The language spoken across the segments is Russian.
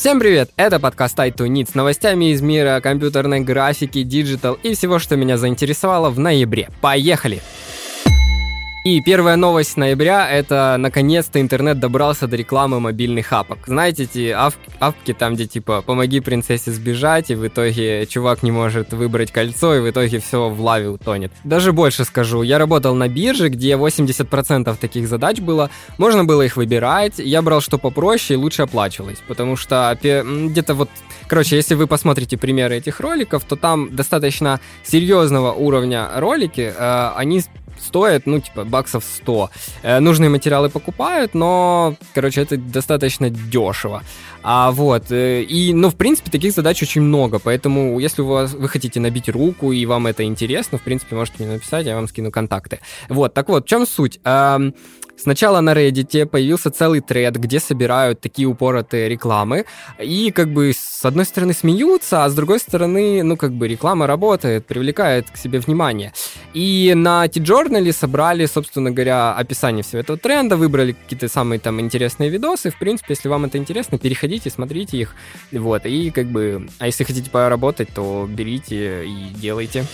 Всем привет! Это подкаст i2Need с новостями из мира компьютерной графики, digital и всего, что меня заинтересовало в ноябре. Поехали! И первая новость ноября — это, наконец-то, интернет добрался до рекламы мобильных app ок. Знаете, эти app app ки там, где, типа, помоги принцессе сбежать, и в итоге чувак не может выбрать кольцо, и в итоге все в лаве утонет. Даже больше скажу, я работал на бирже, где 80% таких задач было, можно было их выбирать, я брал что попроще и лучше оплачивалось, потому что где-то вот Короче, если вы посмотрите примеры этих роликов, то там достаточно серьезного уровня ролики, э, они стоит, ну, типа, баксов 100. Э, нужные материалы покупают, но, короче, это достаточно дешево. А вот, э, и, ну, в принципе, таких задач очень много, поэтому, если у вас, вы хотите набить руку, и вам это интересно, в принципе, можете мне написать, я вам скину контакты. Вот, так вот, в чем суть? Эм, Сначала на Reddit появился целый тред, где собирают такие упоротые рекламы, и как бы с одной стороны смеются, а с другой стороны, ну как бы реклама работает, привлекает к себе внимание. И на T-Journal собрали, собственно говоря, описание всего этого тренда, выбрали какие-то самые там интересные видосы. В принципе, если вам это интересно, переходите, смотрите их. Вот, и как бы, а если хотите поработать, то берите и делайте.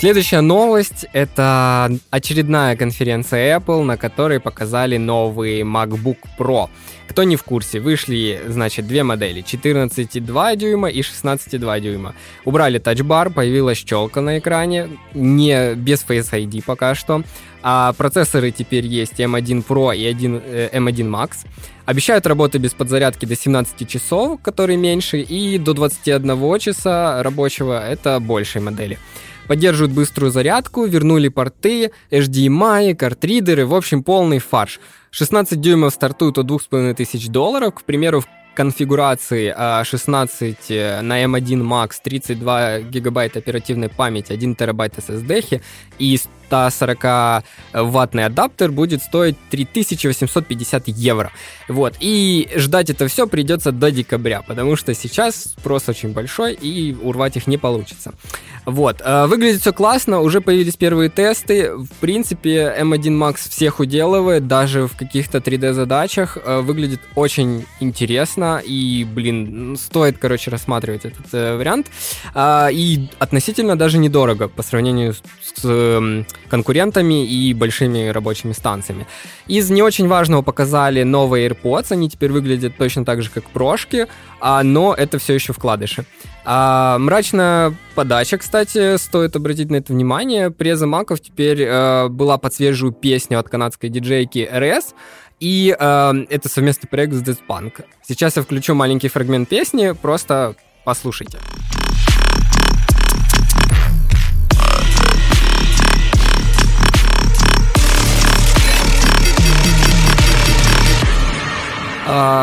Следующая новость — это очередная конференция Apple, на которой показали новый MacBook Pro. Кто не в курсе, вышли, значит, две модели, 14,2 дюйма и 16,2 дюйма. Убрали тачбар, появилась щелка на экране, не без Face ID пока что. А процессоры теперь есть M1 Pro и 1, э, M1 Max. Обещают работы без подзарядки до 17 часов, которые меньше, и до 21 часа рабочего, это большие модели поддерживают быструю зарядку, вернули порты, HDMI, картридеры, в общем, полный фарш. 16 дюймов стартуют от 2500 долларов, к примеру, в конфигурации 16 а, э, на M1 Max, 32 гигабайт оперативной памяти, 1 терабайт SSD и 140-ваттный адаптер будет стоить 3850 евро. Вот. И ждать это все придется до декабря, потому что сейчас спрос очень большой, и урвать их не получится. Вот. Э, выглядит все классно, уже появились первые тесты. В принципе, M1 Max всех уделывает, даже в каких-то 3D-задачах. Э, выглядит очень интересно, и, блин, стоит, короче, рассматривать этот э, вариант. А, и относительно даже недорого по сравнению с, с конкурентами и большими рабочими станциями. Из не очень важного показали новые AirPods, они теперь выглядят точно так же, как прошки, а, но это все еще вкладыши. А, мрачная подача, кстати, стоит обратить на это внимание. Преза Маков теперь э, была под свежую песню от канадской диджейки RS, и э, это совместный проект с Punk. Сейчас я включу маленький фрагмент песни, просто послушайте.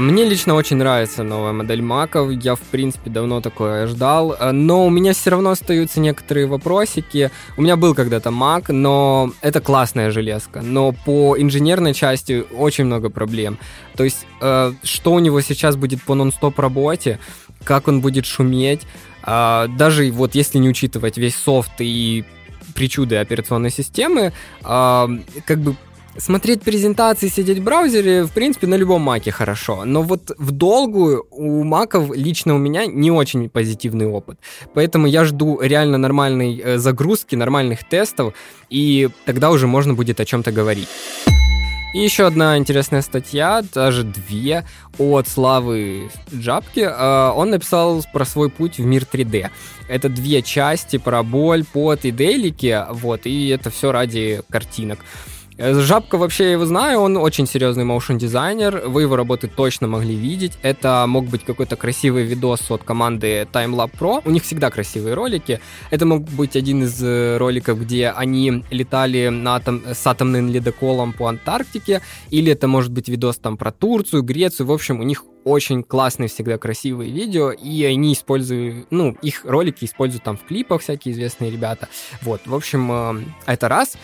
Мне лично очень нравится новая модель маков. Я, в принципе, давно такое ждал. А, но у меня все равно остаются некоторые вопросики. У меня был когда-то Mac, но это классная железка. Но по инженерной части очень много проблем. То есть, э, что у него сейчас будет по нон-стоп работе, как он будет шуметь. Даже вот если не учитывать весь софт и причуды операционной системы, как бы смотреть презентации, сидеть в браузере, в принципе, на любом маке хорошо. Но вот в долгую у маков лично у меня не очень позитивный опыт. Поэтому я жду реально нормальной э, загрузки, нормальных тестов, и тогда уже можно будет о чем-то говорить. И еще одна интересная статья, даже две, от Славы Джапки. Э, он написал про свой путь в мир 3D. Это две части про боль, пот и делики, вот, и это все ради картинок. Э, Жабка вообще я его знаю, он очень серьезный моушен дизайнер, вы его работы точно могли видеть. Это мог быть какой-то красивый видос от команды TimeLab Pro. У них всегда красивые ролики. Это мог быть один из э, роликов, где они летали на атом, с атомным ледоколом по Антарктике, или это может быть видос там про Турцию, Грецию. В общем, у них очень классные всегда красивые видео, и они используют, ну, их ролики используют там в клипах всякие известные ребята. Вот, в общем, э, это раз.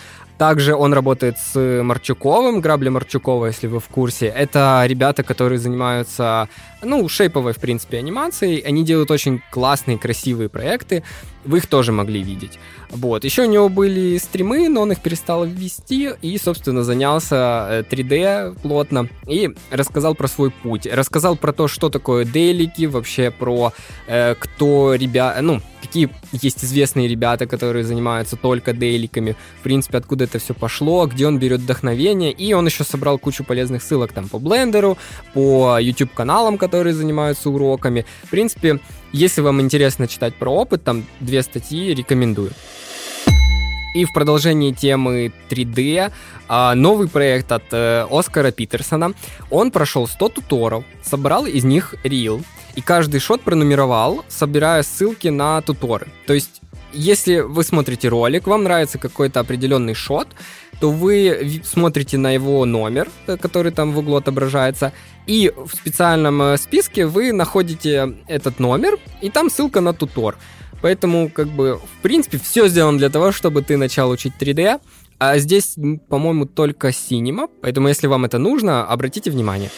Также он работает с Марчуковым, Грабли Марчукова, если вы в курсе. Это ребята, которые занимаются, ну, шейповой, в принципе, анимацией. Они делают очень классные, красивые проекты. Вы их тоже могли видеть. Вот. Еще у него были стримы, но он их перестал ввести и, собственно, занялся 3D э, плотно и рассказал про свой путь. Рассказал про то, что такое делики, вообще про э, кто ребята, ну, какие есть известные ребята, которые занимаются только деликами, в принципе, откуда это все пошло, где он берет вдохновение, и он еще собрал кучу полезных ссылок там по блендеру, по YouTube-каналам, которые занимаются уроками. В принципе, если вам интересно читать про опыт, там две статьи рекомендую. И в продолжении темы 3D а, новый проект от э, Оскара Питерсона. Он прошел 100 туторов, собрал из них рил, и каждый шот пронумеровал, собирая ссылки на туторы. То есть, если вы смотрите ролик, вам нравится какой-то определенный шот, то вы смотрите на его номер, э, который там в углу отображается, и в специальном э, списке вы находите этот номер, и там ссылка на тутор. Поэтому, как бы, в принципе, все сделано для того, чтобы ты начал учить 3D. А здесь, по-моему, только Cinema, поэтому если вам это нужно, обратите внимание.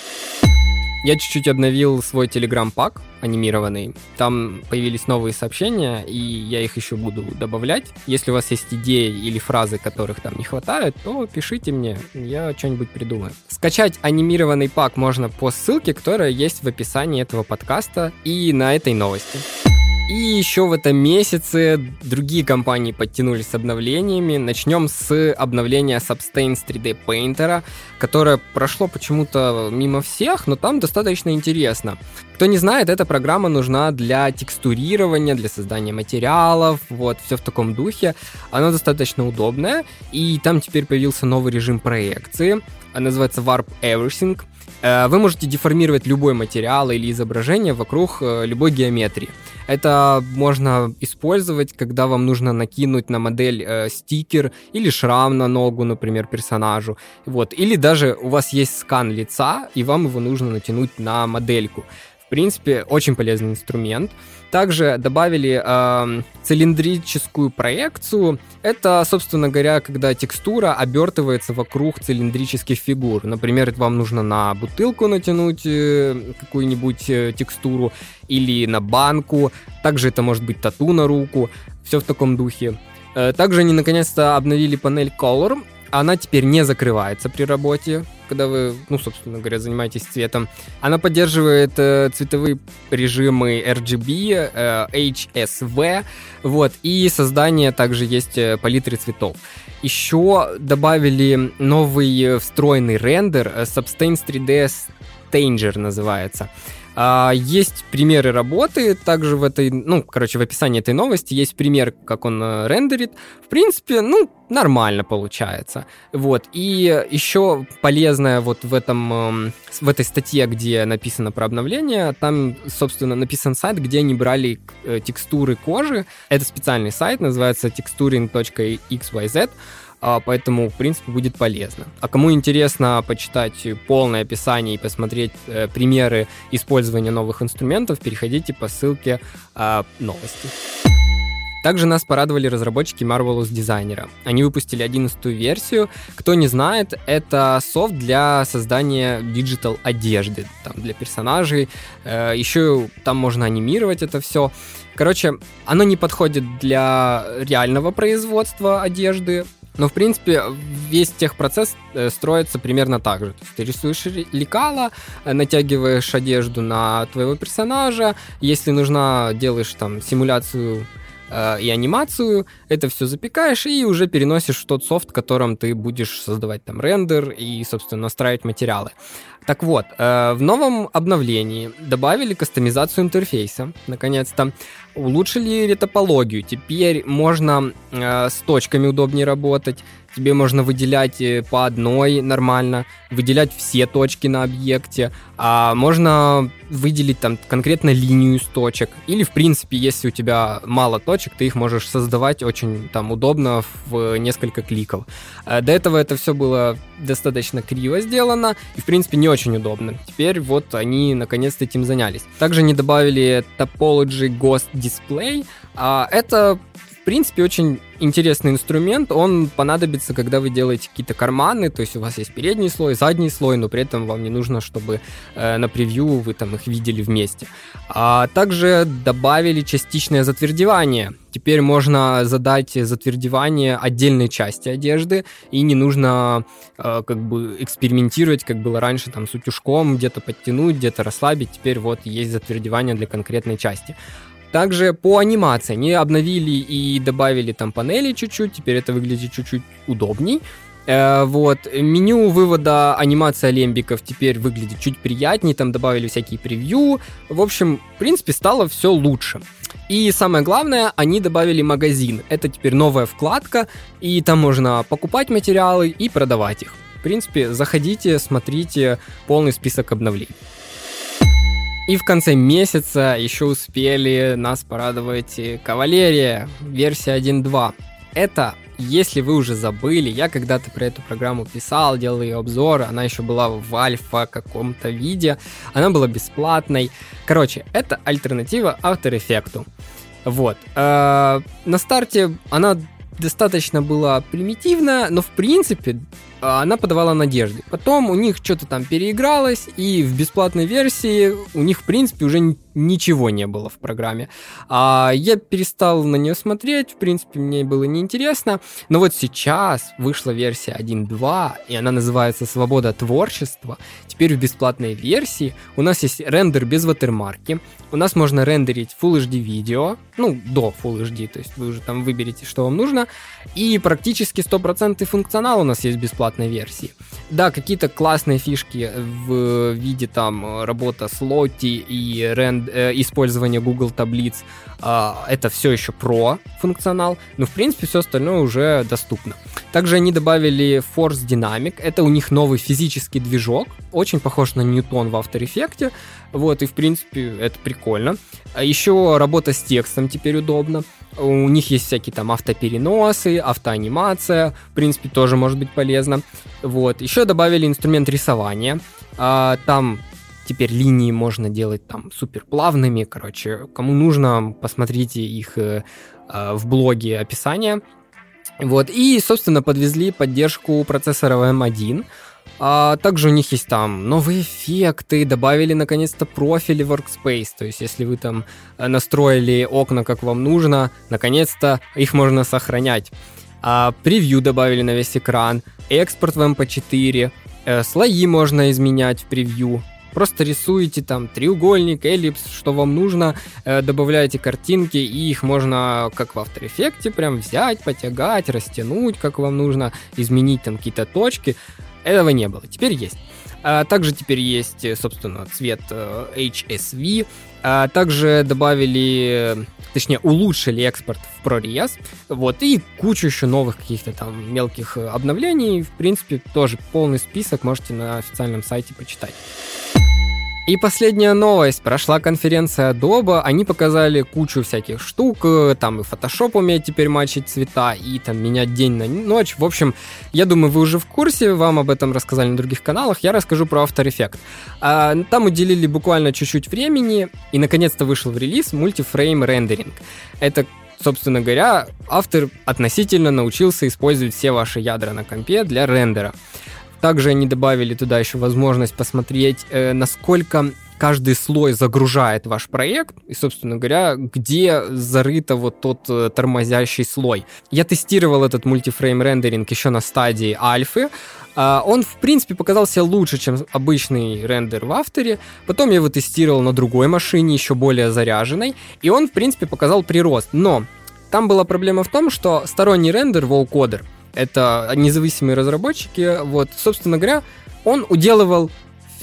Я чуть-чуть обновил свой телеграм-пак анимированный. Там появились новые сообщения, и я их еще буду добавлять. Если у вас есть идеи или фразы, которых там не хватает, то пишите мне, я что-нибудь придумаю. Скачать анимированный пак можно по ссылке, которая есть в описании этого подкаста и на этой новости. И еще в этом месяце другие компании подтянулись с обновлениями. Начнем с обновления Substance 3D Painter, которое прошло почему-то мимо всех, но там достаточно интересно. Кто не знает, эта программа нужна для текстурирования, для создания материалов, вот, все в таком духе. Она достаточно удобная, и там теперь появился новый режим проекции, называется Warp Everything. Э, вы можете деформировать любой материал или изображение вокруг э, любой геометрии. Это можно использовать, когда вам нужно накинуть на модель э, стикер или шрам на ногу, например, персонажу. Вот. Или даже у вас есть скан лица, и вам его нужно натянуть на модельку. Принципе, очень полезный инструмент. Также добавили э, цилиндрическую проекцию. Это, собственно говоря, когда текстура обертывается вокруг цилиндрических фигур. Например, вам нужно на бутылку натянуть э, какую-нибудь э, текстуру или на банку. Также это может быть тату на руку. Все в таком духе. Э, также они наконец-то обновили панель Color она теперь не закрывается при работе, когда вы, ну, собственно говоря, занимаетесь цветом. Она поддерживает э, цветовые режимы RGB, э, HSV, вот, и создание также есть э, палитры цветов. Еще добавили новый встроенный рендер, э, Substance 3D Stanger называется. А, есть примеры работы, также в этой, ну, короче, в описании этой новости есть пример, как он э, рендерит. В принципе, ну, нормально получается. Вот. И еще полезное вот в этом, эм, в этой статье, где написано про обновление, там, собственно, написан сайт, где они брали э, текстуры кожи. Это специальный сайт, называется texturing.xyz. А, поэтому, в принципе, будет полезно. А кому интересно почитать полное описание и посмотреть э, примеры использования новых инструментов, переходите по ссылке э, новости. Также нас порадовали разработчики Marvelous Designer. Они выпустили 11 версию. Кто не знает, это софт для создания digital одежды там, для персонажей. Э, еще там можно анимировать это все. Короче, оно не подходит для реального производства одежды, но, в принципе, весь техпроцесс э, строится примерно так же. Ты рисуешь лекала, э, натягиваешь одежду на твоего персонажа, если нужна, делаешь там симуляцию э, и анимацию, это все запекаешь и уже переносишь в тот софт, в котором ты будешь создавать там рендер и, собственно, настраивать материалы. Так вот, э, в новом обновлении добавили кастомизацию интерфейса, наконец-то. Улучшили ретопологию. Теперь можно э, с точками удобнее работать. Тебе можно выделять э, по одной нормально, выделять все точки на объекте, а можно выделить там конкретно линию из точек. Или, в принципе, если у тебя мало точек, ты их можешь создавать очень там удобно в несколько кликов. До этого это все было достаточно криво сделано и, в принципе, не очень удобно. Теперь вот они наконец-то этим занялись. Также не добавили Topology Ghost Display. А это принципе, очень интересный инструмент. Он понадобится, когда вы делаете какие-то карманы, то есть у вас есть передний слой, задний слой, но при этом вам не нужно, чтобы э, на превью вы там их видели вместе. А также добавили частичное затвердевание. Теперь можно задать затвердевание отдельной части одежды, и не нужно э, как бы экспериментировать, как было раньше, там, с утюжком, где-то подтянуть, где-то расслабить. Теперь вот есть затвердевание для конкретной части. Также по анимации они обновили и добавили там панели чуть-чуть, теперь это выглядит чуть-чуть удобней. Э, вот, меню вывода анимации лембиков теперь выглядит чуть приятнее, там добавили всякие превью. В общем, в принципе, стало все лучше. И самое главное, они добавили магазин. Это теперь новая вкладка, и там можно покупать материалы и продавать их. В принципе, заходите, смотрите полный список обновлений. И в конце месяца еще успели нас порадовать Кавалерия, версия 1.2. Это, если вы уже забыли, я когда-то про эту программу писал, делал ее обзор, она еще была в альфа каком-то виде, она была бесплатной. Короче, это альтернатива After Effects. Вот. Э, на старте она достаточно была примитивна, но в принципе она подавала надежды. Потом у них что-то там переигралось, и в бесплатной версии у них, в принципе, уже ничего не было в программе. А я перестал на нее смотреть, в принципе, мне было неинтересно. Но вот сейчас вышла версия 1.2, и она называется «Свобода творчества». Теперь в бесплатной версии у нас есть рендер без ватермарки, у нас можно рендерить Full HD видео, ну, до Full HD, то есть вы уже там выберете, что вам нужно, и практически 100% функционал у нас есть в бесплатной версии. Да, какие-то классные фишки в виде там работа с Lottie и ренд, э, использование Google таблиц, э, это все еще про функционал, но в принципе все остальное уже доступно. Также они добавили Force Dynamic, это у них новый физический движок, очень похож на Newton в After Effects, вот, и в принципе это прикольно. А еще работа с текстом теперь удобно. У них есть всякие там автопереносы, автоанимация, в принципе, тоже может быть полезно. Вот. Еще добавили инструмент рисования. А, там теперь линии можно делать там супер плавными, короче, кому нужно, посмотрите их э, э, в блоге описания. Вот, и, собственно, подвезли поддержку процессора M1, а также у них есть там новые эффекты, добавили наконец-то профили Workspace. То есть, если вы там э, настроили окна как вам нужно, наконец-то их можно сохранять. А, превью добавили на весь экран, экспорт в MP4, э, слои можно изменять в превью. Просто рисуете там треугольник, эллипс, что вам нужно, э, добавляете картинки, и их можно, как в After Effects, прям взять, потягать, растянуть, как вам нужно, изменить там какие-то точки. Этого не было, теперь есть. А также теперь есть, собственно, цвет э, HSV. А также добавили, точнее, улучшили экспорт в ProRes. Вот, и кучу еще новых каких-то там мелких обновлений. В принципе, тоже полный список можете на официальном сайте почитать. И последняя новость. Прошла конференция Adobe, они показали кучу всяких штук, э, там и Photoshop умеет теперь мачить цвета, и там менять день на ночь. В общем, я думаю, вы уже в курсе, вам об этом рассказали на других каналах, я расскажу про After Effects. А, там уделили буквально чуть-чуть времени, и наконец-то вышел в релиз мультифрейм рендеринг. Это собственно говоря, автор относительно научился использовать все ваши ядра на компе для рендера. Также они добавили туда еще возможность посмотреть, э, насколько каждый слой загружает ваш проект, и, собственно говоря, где зарыто вот тот э, тормозящий слой. Я тестировал этот мультифрейм рендеринг еще на стадии альфы, Uh, он, в принципе, показался лучше, чем обычный рендер в авторе. Потом я его тестировал на другой машине, еще более заряженной, и он, в принципе, показал прирост. Но там была проблема в том, что сторонний рендер, Wallcoder, это независимые разработчики, вот, собственно говоря, он уделывал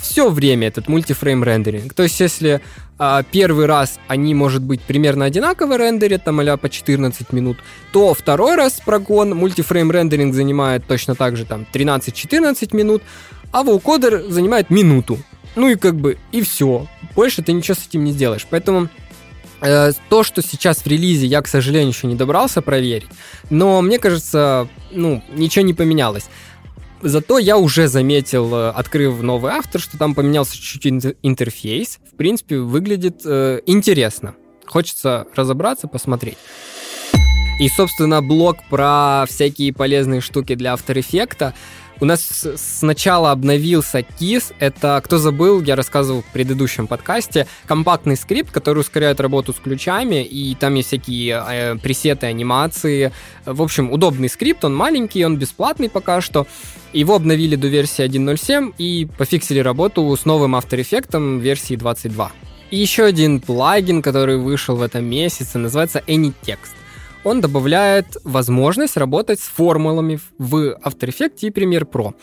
все время этот мультифрейм рендеринг. То есть, если а, первый раз они, может быть, примерно одинаково рендерят, там, а по 14 минут, то второй раз прогон мультифрейм рендеринг занимает точно так же, там, 13-14 минут, а вулкодер занимает минуту. Ну и как бы, и все. Больше ты ничего с этим не сделаешь. Поэтому то, что сейчас в релизе, я, к сожалению, еще не добрался проверить, но мне кажется, ну, ничего не поменялось. Зато я уже заметил, э, открыв новый автор, что там поменялся чуть-чуть интерфейс. В принципе, выглядит э, интересно. Хочется разобраться, посмотреть. И, собственно, блог про всякие полезные штуки для After Effects у нас сначала обновился KISS. Это, кто забыл, я рассказывал в предыдущем подкасте, компактный скрипт, который ускоряет работу с ключами, и там есть всякие э, пресеты, анимации. В общем, удобный скрипт, он маленький, он бесплатный пока что. Его обновили до версии 1.07 и пофиксили работу с новым After Effects версии 22. И еще один плагин, который вышел в этом месяце, называется AnyText он добавляет возможность работать с формулами в After Effects и Premiere Pro.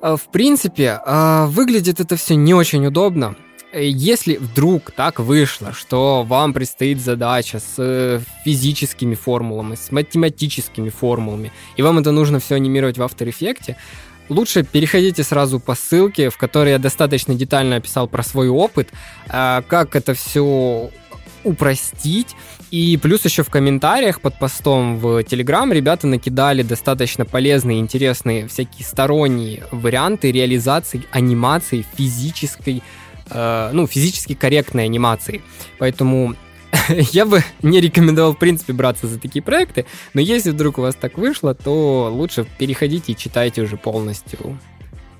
Э, в принципе, э, выглядит это все не очень удобно. Если вдруг так вышло, что вам предстоит задача с физическими формулами, с математическими формулами, и вам это нужно все анимировать в After Effects, лучше переходите сразу по ссылке, в которой я достаточно детально описал про свой опыт, э, как это все упростить. И плюс еще в комментариях под постом в Telegram ребята накидали достаточно полезные, интересные всякие сторонние варианты реализации анимации физической, э, ну, физически корректной анимации. Поэтому я бы не рекомендовал, в принципе, браться за такие проекты, но если вдруг у вас так вышло, то лучше переходите и читайте уже полностью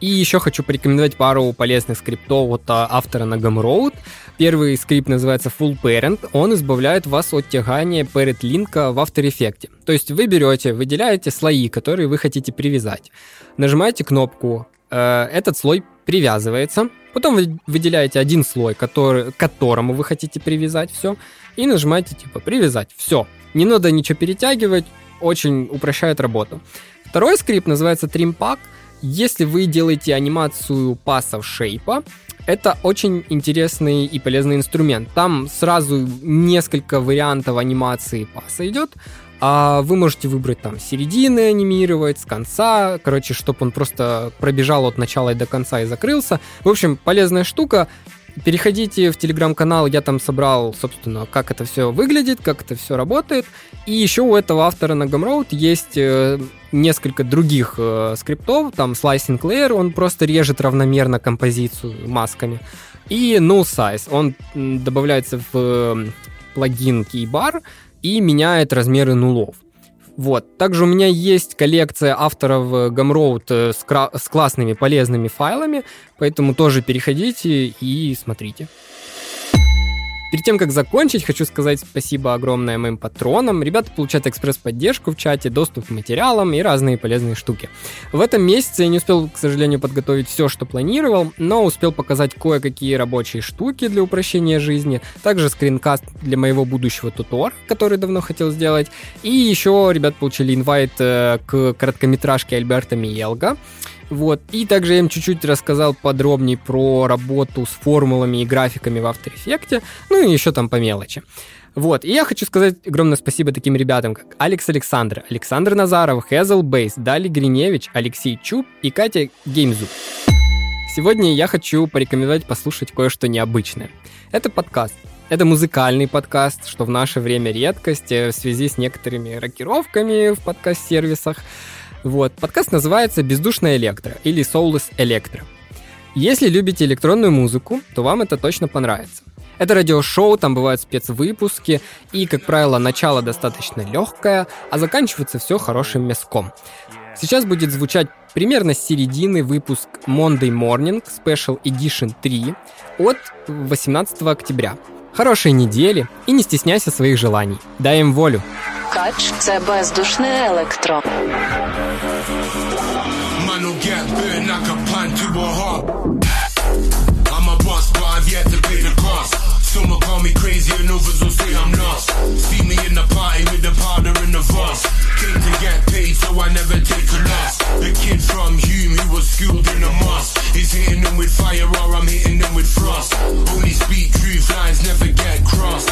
и еще хочу порекомендовать пару полезных скриптов от а, автора на Gumroad. Первый скрипт называется Full Parent. Он избавляет вас от тягания parent линка в After Effects. То есть вы берете, выделяете слои, которые вы хотите привязать. Нажимаете кнопку, э, этот слой привязывается. Потом вы выделяете один слой, который, к которому вы хотите привязать все. И нажимаете типа привязать. Все. Не надо ничего перетягивать. Очень упрощает работу. Второй скрипт называется Trim Pack. Если вы делаете анимацию пасов шейпа, это очень интересный и полезный инструмент. Там сразу несколько вариантов анимации паса идет. А вы можете выбрать там середины анимировать, с конца, короче, чтобы он просто пробежал от начала и до конца и закрылся. В общем, полезная штука. Переходите в телеграм-канал, я там собрал, собственно, как это все выглядит, как это все работает. И еще у этого автора на Gumroad есть э, несколько других э, скриптов, там Slicing Layer, он просто режет равномерно композицию масками. И Null Size, он добавляется в э, плагин Keybar и меняет размеры нулов. Вот. Также у меня есть коллекция авторов э, Gumroad э, с, с классными полезными файлами, поэтому тоже переходите и смотрите. Перед тем, как закончить, хочу сказать спасибо огромное моим патронам. Ребята получают экспресс-поддержку в чате, доступ к материалам и разные полезные штуки. В этом месяце я не успел, к сожалению, подготовить все, что планировал, но успел показать кое-какие рабочие штуки для упрощения жизни, также скринкаст для моего будущего тутора, который давно хотел сделать, и еще ребят получили инвайт э, к короткометражке Альберта Миелга. Вот. И также я им чуть-чуть рассказал подробнее про работу с формулами и графиками в After Effects, ну и еще там по мелочи. Вот, и я хочу сказать огромное спасибо таким ребятам, как Алекс Александр, Александр Назаров, Хезл Бейс, Дали Гриневич, Алексей Чуб и Катя Геймзу. Сегодня я хочу порекомендовать послушать кое-что необычное. Это подкаст. Это музыкальный подкаст, что в наше время редкость э, в связи с некоторыми рокировками в подкаст-сервисах. Вот. Подкаст называется «Бездушная электро» или «Soulless Electro». Если любите электронную музыку, то вам это точно понравится. Это радиошоу, там бывают спецвыпуски, и, как правило, начало достаточно легкое, а заканчивается все хорошим мяском. Сейчас будет звучать примерно с середины выпуск Monday Morning Special Edition 3 от 18 октября. Хорошей недели и не стесняйся своих желаний. Дай им волю. Кач це бездушне електро. Someone call me crazy and others will say I'm lost. See me in the party with the powder in the vase. Came to get paid, so I never take a loss. The kid from Hume who was schooled in a mosque is hitting them with fire, or I'm hitting them with frost. Only speak truth, lines never get crossed.